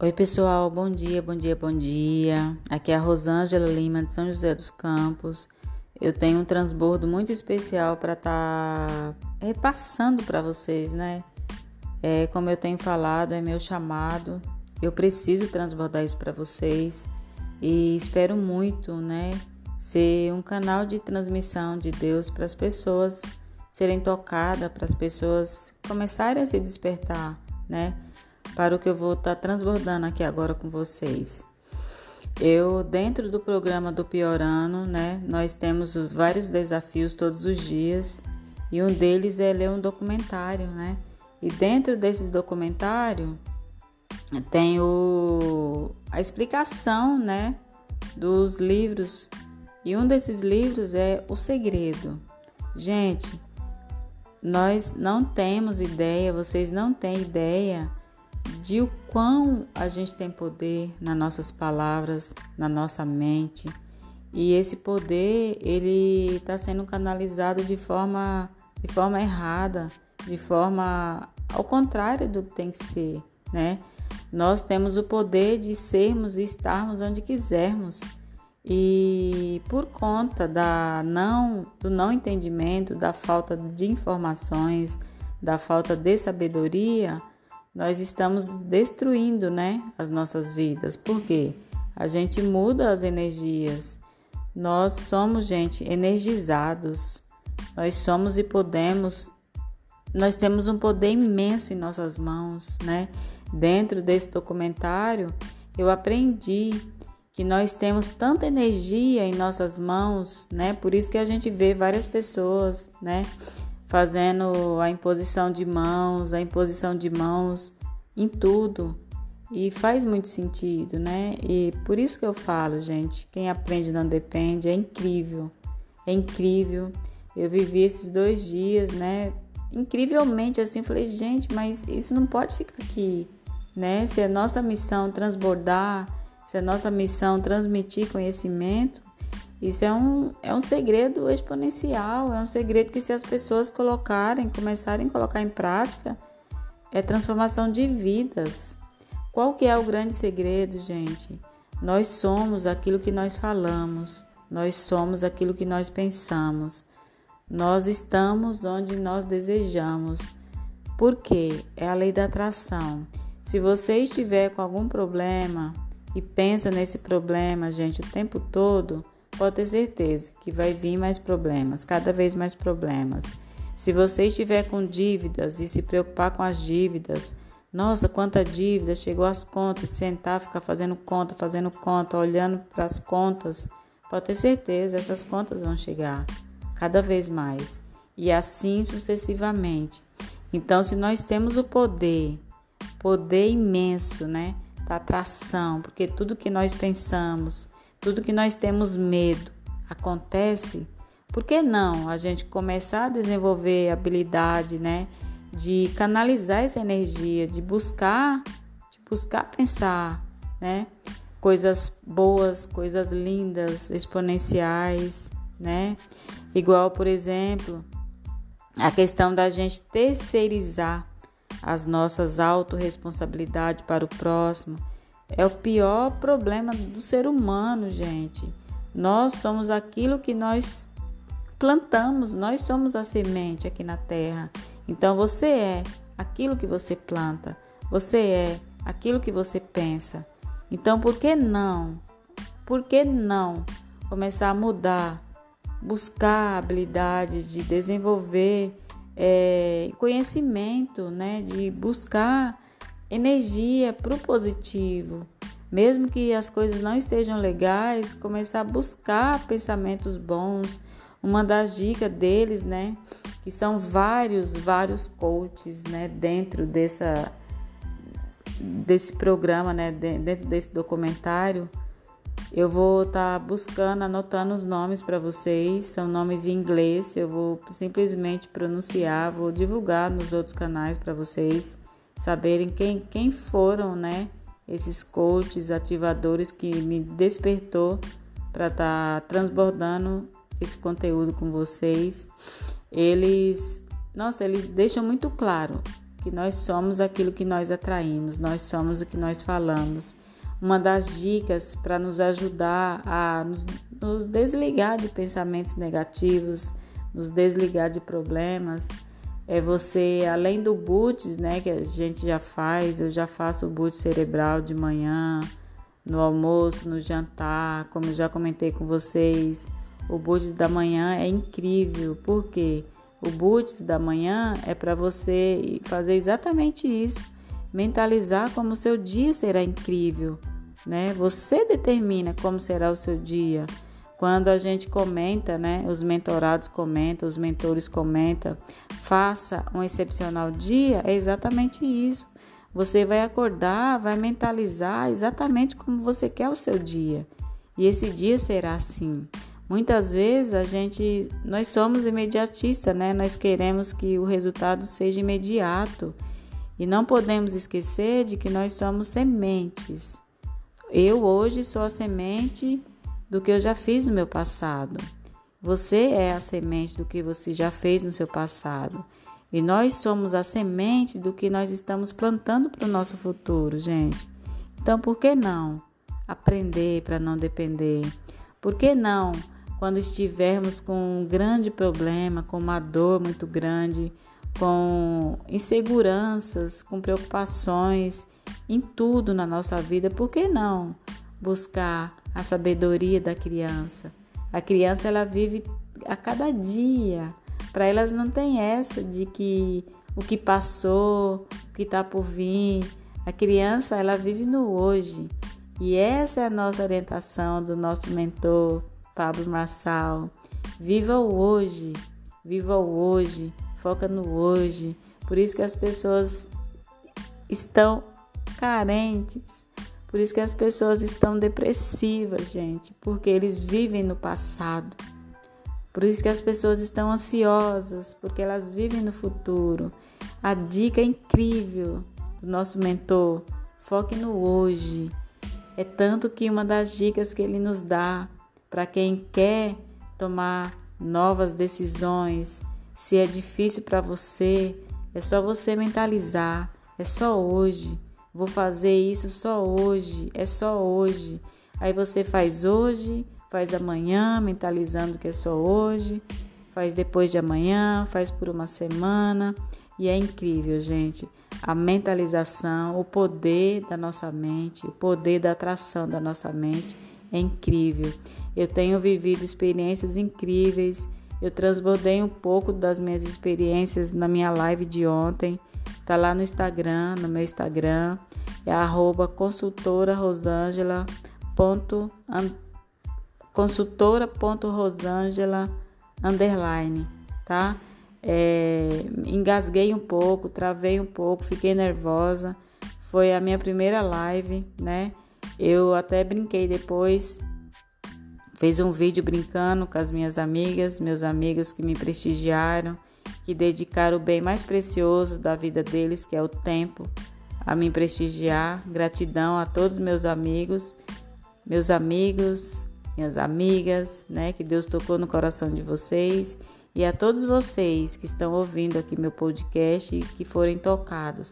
Oi, pessoal, bom dia, bom dia, bom dia. Aqui é a Rosângela Lima de São José dos Campos. Eu tenho um transbordo muito especial para estar tá repassando para vocês, né? É, como eu tenho falado, é meu chamado. Eu preciso transbordar isso para vocês e espero muito, né? Ser um canal de transmissão de Deus para as pessoas serem tocadas, para as pessoas começarem a se despertar, né? Para o que eu vou estar tá transbordando aqui agora com vocês. Eu, dentro do programa do Piorano, né, nós temos vários desafios todos os dias e um deles é ler um documentário, né? E dentro desse documentário tem o, a explicação, né, dos livros. E um desses livros é O Segredo. Gente, nós não temos ideia, vocês não têm ideia de o quão a gente tem poder nas nossas palavras, na nossa mente. E esse poder, ele está sendo canalizado de forma, de forma errada, de forma ao contrário do que tem que ser, né? Nós temos o poder de sermos e estarmos onde quisermos. E por conta da não, do não entendimento, da falta de informações, da falta de sabedoria, nós estamos destruindo, né, as nossas vidas. Por quê? A gente muda as energias. Nós somos, gente, energizados. Nós somos e podemos. Nós temos um poder imenso em nossas mãos, né? Dentro desse documentário, eu aprendi que nós temos tanta energia em nossas mãos, né? Por isso que a gente vê várias pessoas, né? Fazendo a imposição de mãos, a imposição de mãos em tudo. E faz muito sentido, né? E por isso que eu falo, gente, quem aprende não depende, é incrível. É incrível. Eu vivi esses dois dias, né? Incrivelmente assim, falei, gente, mas isso não pode ficar aqui, né? Se é nossa missão transbordar, se é nossa missão transmitir conhecimento, isso é um, é um segredo exponencial, é um segredo que se as pessoas colocarem, começarem a colocar em prática, é transformação de vidas. Qual que é o grande segredo, gente? Nós somos aquilo que nós falamos, nós somos aquilo que nós pensamos. Nós estamos onde nós desejamos. Por quê? É a lei da atração. Se você estiver com algum problema e pensa nesse problema, gente, o tempo todo, pode ter certeza que vai vir mais problemas, cada vez mais problemas. Se você estiver com dívidas e se preocupar com as dívidas, nossa, quanta dívida, chegou às contas, sentar, ficar fazendo conta, fazendo conta, olhando para as contas, pode ter certeza, essas contas vão chegar cada vez mais e assim sucessivamente. Então, se nós temos o poder, poder imenso, né, da atração, porque tudo que nós pensamos, tudo que nós temos medo acontece, por que não a gente começar a desenvolver habilidade, né, de canalizar essa energia, de buscar, de buscar pensar, né, coisas boas, coisas lindas, exponenciais, né? Igual, por exemplo, a questão da gente terceirizar as nossas autorresponsabilidades para o próximo é o pior problema do ser humano, gente. Nós somos aquilo que nós plantamos, nós somos a semente aqui na terra. Então você é aquilo que você planta, você é aquilo que você pensa. Então por que não? Por que não começar a mudar, buscar habilidades de desenvolver é, conhecimento, né? De buscar energia para o positivo. Mesmo que as coisas não estejam legais, começar a buscar pensamentos bons. Uma das dicas deles, né, que são vários, vários coaches, né, dentro dessa desse programa, né, dentro desse documentário, eu vou estar tá buscando, anotando os nomes para vocês, são nomes em inglês, eu vou simplesmente pronunciar, vou divulgar nos outros canais para vocês saberem quem, quem foram, né? Esses coaches, ativadores que me despertou para estar tá transbordando esse conteúdo com vocês. Eles, nossa, eles deixam muito claro que nós somos aquilo que nós atraímos, nós somos o que nós falamos. Uma das dicas para nos ajudar a nos, nos desligar de pensamentos negativos, nos desligar de problemas, é você, além do boots, né, que a gente já faz, eu já faço o boot cerebral de manhã, no almoço, no jantar, como eu já comentei com vocês. O boots da manhã é incrível, porque o boots da manhã é para você fazer exatamente isso, mentalizar como o seu dia será incrível, né? Você determina como será o seu dia. Quando a gente comenta, né, os mentorados comentam, os mentores comentam, faça um excepcional dia, é exatamente isso. Você vai acordar, vai mentalizar exatamente como você quer o seu dia. E esse dia será assim. Muitas vezes a gente, nós somos imediatistas, né? Nós queremos que o resultado seja imediato. E não podemos esquecer de que nós somos sementes. Eu hoje sou a semente do que eu já fiz no meu passado. Você é a semente do que você já fez no seu passado. E nós somos a semente do que nós estamos plantando para o nosso futuro, gente. Então, por que não aprender para não depender? Por que não, quando estivermos com um grande problema, com uma dor muito grande, com inseguranças, com preocupações em tudo na nossa vida, por que não buscar a sabedoria da criança. A criança ela vive a cada dia. Para elas não tem essa de que o que passou, o que está por vir. A criança ela vive no hoje. E essa é a nossa orientação do nosso mentor Pablo Marçal. Viva o hoje, viva o hoje, foca no hoje. Por isso que as pessoas estão carentes por isso que as pessoas estão depressivas, gente, porque eles vivem no passado. Por isso que as pessoas estão ansiosas, porque elas vivem no futuro. A dica incrível do nosso mentor, foque no hoje. É tanto que uma das dicas que ele nos dá para quem quer tomar novas decisões, se é difícil para você, é só você mentalizar, é só hoje. Vou fazer isso só hoje, é só hoje. Aí você faz hoje, faz amanhã, mentalizando que é só hoje, faz depois de amanhã, faz por uma semana. E é incrível, gente. A mentalização, o poder da nossa mente, o poder da atração da nossa mente é incrível. Eu tenho vivido experiências incríveis. Eu transbordei um pouco das minhas experiências na minha live de ontem. Tá lá no Instagram, no meu Instagram é arroba consultora rosângela ponto, consultora ponto rosângela underline, tá? É, engasguei um pouco, travei um pouco, fiquei nervosa. Foi a minha primeira live, né? Eu até brinquei depois, fez um vídeo brincando com as minhas amigas, meus amigos que me prestigiaram, que dedicaram o bem mais precioso da vida deles, que é o tempo, a me prestigiar. Gratidão a todos meus amigos, meus amigos, minhas amigas, né? Que Deus tocou no coração de vocês e a todos vocês que estão ouvindo aqui meu podcast e que forem tocados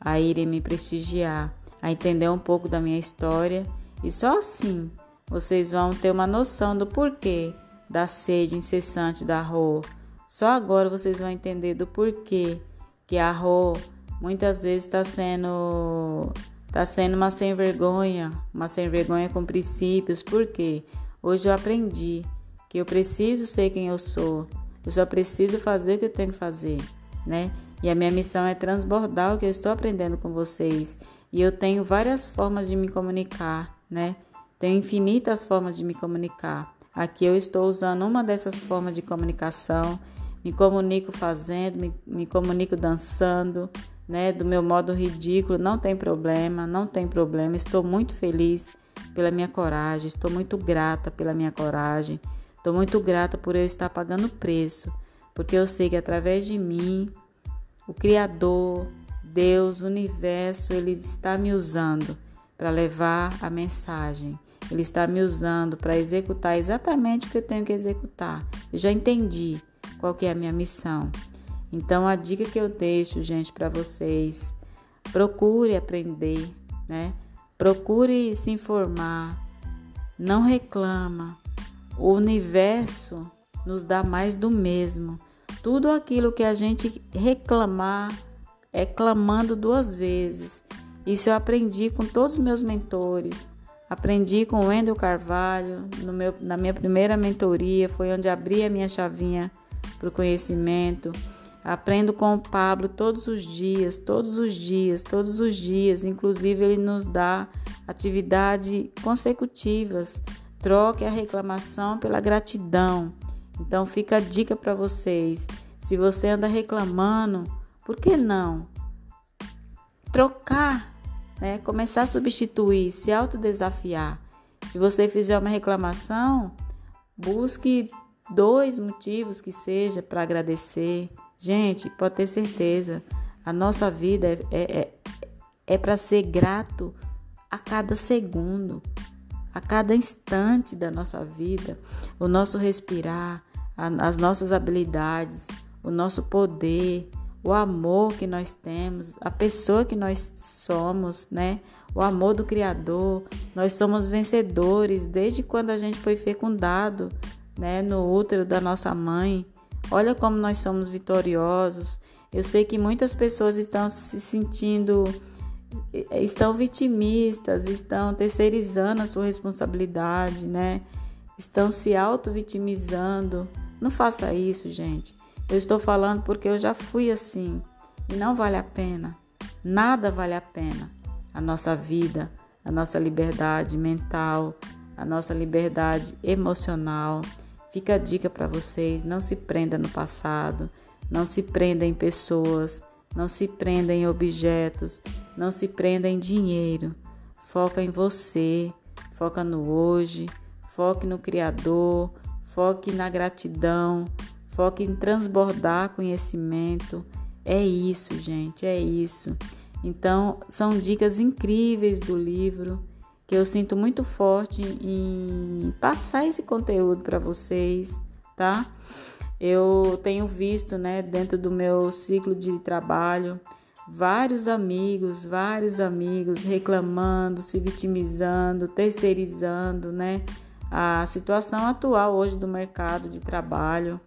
a irem me prestigiar, a entender um pouco da minha história e só assim vocês vão ter uma noção do porquê da sede incessante da Rô. Só agora vocês vão entender do porquê que a Rô muitas vezes está sendo tá sendo uma sem vergonha, uma sem vergonha com princípios. Por quê? Hoje eu aprendi que eu preciso ser quem eu sou. Eu só preciso fazer o que eu tenho que fazer, né? E a minha missão é transbordar o que eu estou aprendendo com vocês. E eu tenho várias formas de me comunicar, né? Tenho infinitas formas de me comunicar. Aqui eu estou usando uma dessas formas de comunicação. Me comunico fazendo, me, me comunico dançando, né, do meu modo ridículo, não tem problema, não tem problema. Estou muito feliz pela minha coragem, estou muito grata pela minha coragem. Estou muito grata por eu estar pagando preço, porque eu sei que através de mim, o Criador, Deus, o universo, ele está me usando para levar a mensagem. Ele está me usando para executar exatamente o que eu tenho que executar. Eu já entendi qual que é a minha missão. Então a dica que eu deixo, gente, para vocês, procure aprender, né? Procure se informar. Não reclama. O universo nos dá mais do mesmo. Tudo aquilo que a gente reclamar é clamando duas vezes. Isso eu aprendi com todos os meus mentores. Aprendi com Wendel Carvalho, meu, na minha primeira mentoria, foi onde abri a minha chavinha para o conhecimento. Aprendo com o Pablo todos os dias, todos os dias, todos os dias. Inclusive, ele nos dá atividades consecutivas. Troque a reclamação pela gratidão. Então, fica a dica para vocês. Se você anda reclamando, por que não trocar né? Começar a substituir, se autodesafiar. Se você fizer uma reclamação, busque dois motivos que seja para agradecer. Gente, pode ter certeza, a nossa vida é, é, é, é para ser grato a cada segundo, a cada instante da nossa vida, o nosso respirar, a, as nossas habilidades, o nosso poder, o amor que nós temos, a pessoa que nós somos, né? O amor do Criador. Nós somos vencedores desde quando a gente foi fecundado, né? No útero da nossa mãe. Olha como nós somos vitoriosos. Eu sei que muitas pessoas estão se sentindo, estão vitimistas, estão terceirizando a sua responsabilidade, né? Estão se auto-vitimizando. Não faça isso, gente. Eu estou falando porque eu já fui assim. E não vale a pena. Nada vale a pena. A nossa vida, a nossa liberdade mental, a nossa liberdade emocional. Fica a dica para vocês: não se prenda no passado, não se prenda em pessoas, não se prenda em objetos, não se prenda em dinheiro. Foca em você, foca no hoje, foque no Criador, foque na gratidão, Foque em transbordar conhecimento. É isso, gente, é isso. Então, são dicas incríveis do livro que eu sinto muito forte em passar esse conteúdo para vocês, tá? Eu tenho visto, né, dentro do meu ciclo de trabalho, vários amigos, vários amigos reclamando, se vitimizando, terceirizando, né, a situação atual hoje do mercado de trabalho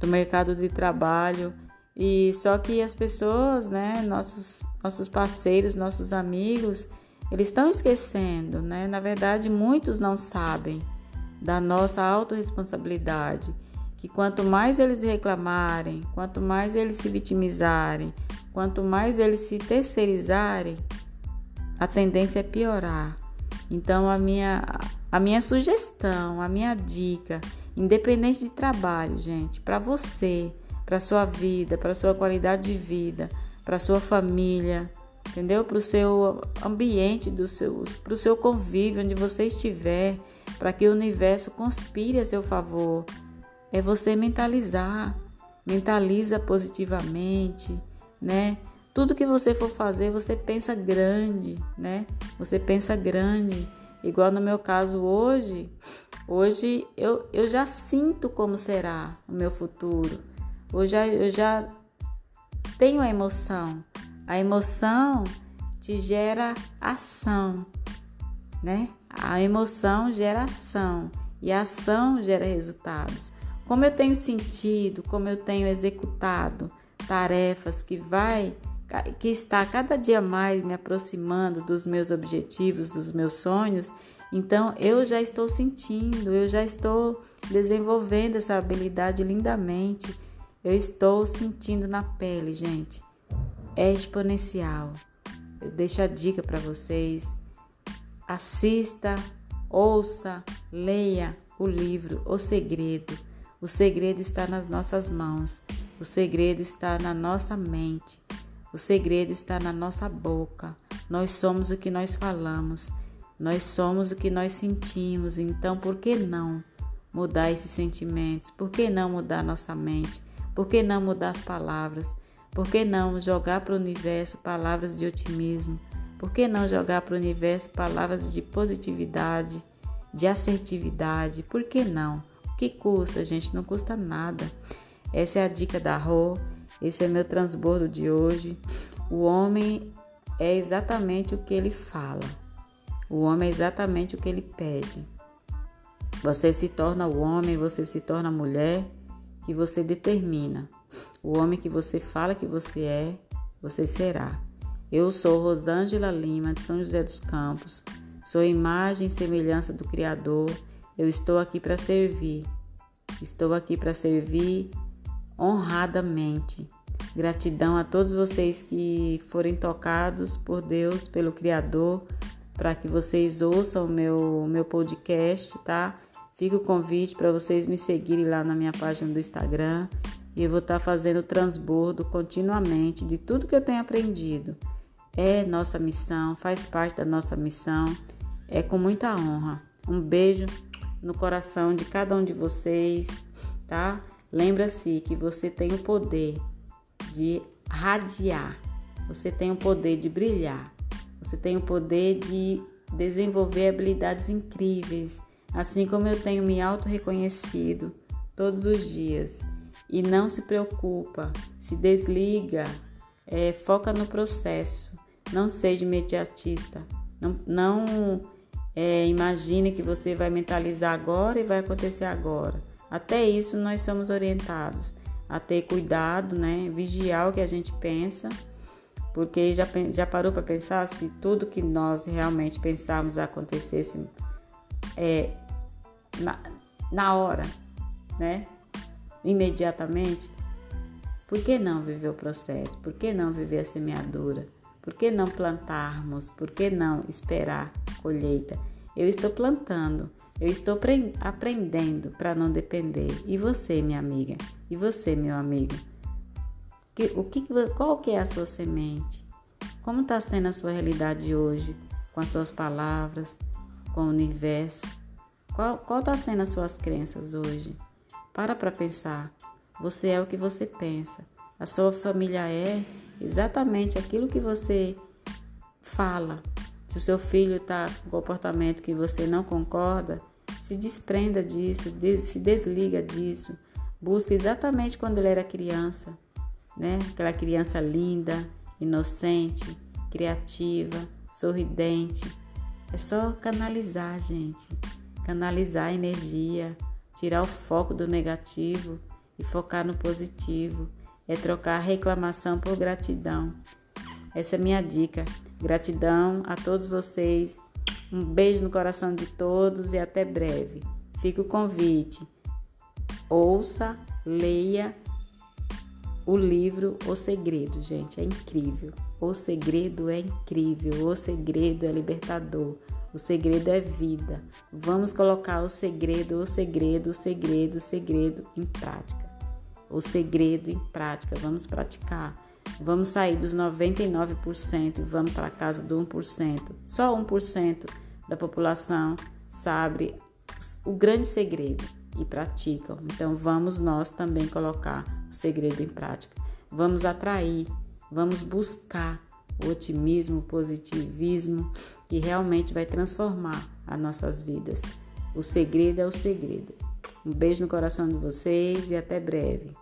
do mercado de trabalho. E só que as pessoas, né, nossos nossos parceiros, nossos amigos, eles estão esquecendo, né? Na verdade, muitos não sabem da nossa autorresponsabilidade, que quanto mais eles reclamarem, quanto mais eles se vitimizarem, quanto mais eles se terceirizarem, a tendência é piorar. Então a minha a minha sugestão, a minha dica independente de trabalho, gente, para você, para sua vida, para sua qualidade de vida, para sua família, entendeu? Para o seu ambiente, para o seu convívio, onde você estiver, para que o universo conspire a seu favor. É você mentalizar, mentaliza positivamente, né? Tudo que você for fazer, você pensa grande, né? Você pensa grande. Igual no meu caso hoje, Hoje eu, eu já sinto como será o meu futuro. Hoje eu já tenho a emoção. A emoção te gera ação, né? A emoção gera ação e a ação gera resultados. Como eu tenho sentido, como eu tenho executado tarefas que vai que está cada dia mais me aproximando dos meus objetivos, dos meus sonhos, então eu já estou sentindo, eu já estou desenvolvendo essa habilidade lindamente. Eu estou sentindo na pele, gente. É exponencial. Eu deixo a dica para vocês. Assista, ouça, leia o livro O Segredo. O segredo está nas nossas mãos. O segredo está na nossa mente. O segredo está na nossa boca. Nós somos o que nós falamos. Nós somos o que nós sentimos, então por que não mudar esses sentimentos? Por que não mudar nossa mente? Por que não mudar as palavras? Por que não jogar para o universo palavras de otimismo? Por que não jogar para o universo palavras de positividade, de assertividade? Por que não? O que custa, gente? Não custa nada. Essa é a dica da Rô. Esse é meu transbordo de hoje. O homem é exatamente o que ele fala. O homem é exatamente o que ele pede. Você se torna o homem, você se torna a mulher que você determina. O homem que você fala que você é, você será. Eu sou Rosângela Lima, de São José dos Campos. Sou imagem e semelhança do Criador. Eu estou aqui para servir. Estou aqui para servir honradamente. Gratidão a todos vocês que forem tocados por Deus, pelo Criador, para que vocês ouçam o meu, meu podcast, tá? Fica o convite para vocês me seguirem lá na minha página do Instagram. E eu vou estar tá fazendo transbordo continuamente de tudo que eu tenho aprendido. É nossa missão, faz parte da nossa missão. É com muita honra. Um beijo no coração de cada um de vocês, tá? Lembra-se que você tem o poder de radiar, você tem o poder de brilhar, você tem o poder de desenvolver habilidades incríveis, assim como eu tenho me auto-reconhecido todos os dias. E não se preocupa, se desliga, é, foca no processo, não seja imediatista, não, não é, imagine que você vai mentalizar agora e vai acontecer agora. Até isso nós somos orientados a ter cuidado, né? Vigiar o que a gente pensa, porque já, já parou para pensar se tudo que nós realmente pensarmos acontecesse é, na, na hora, né? Imediatamente. Por que não viver o processo? Por que não viver a semeadura? Por que não plantarmos? Por que não esperar colheita? Eu estou plantando, eu estou aprendendo para não depender. E você, minha amiga? E você, meu amigo? o que, qual que é a sua semente? Como está sendo a sua realidade hoje? Com as suas palavras, com o universo? Qual está sendo as suas crenças hoje? Para para pensar. Você é o que você pensa. A sua família é exatamente aquilo que você fala. Se o seu filho está com comportamento que você não concorda, se desprenda disso, se desliga disso. Busca exatamente quando ele era criança, né? Aquela criança linda, inocente, criativa, sorridente. É só canalizar, gente. Canalizar a energia, tirar o foco do negativo e focar no positivo. É trocar reclamação por gratidão. Essa é minha dica. Gratidão a todos vocês um beijo no coração de todos e até breve. Fica o convite. Ouça, leia o livro O Segredo, gente, é incrível. O segredo é incrível, o segredo é libertador. O segredo é vida. Vamos colocar o segredo, o segredo, o segredo, o segredo em prática. O segredo em prática. Vamos praticar. Vamos sair dos 99% e vamos para a casa do 1%. Só 1% da população sabe o grande segredo e praticam. Então vamos nós também colocar o segredo em prática. Vamos atrair, vamos buscar o otimismo, o positivismo que realmente vai transformar as nossas vidas. O segredo é o segredo. Um beijo no coração de vocês e até breve.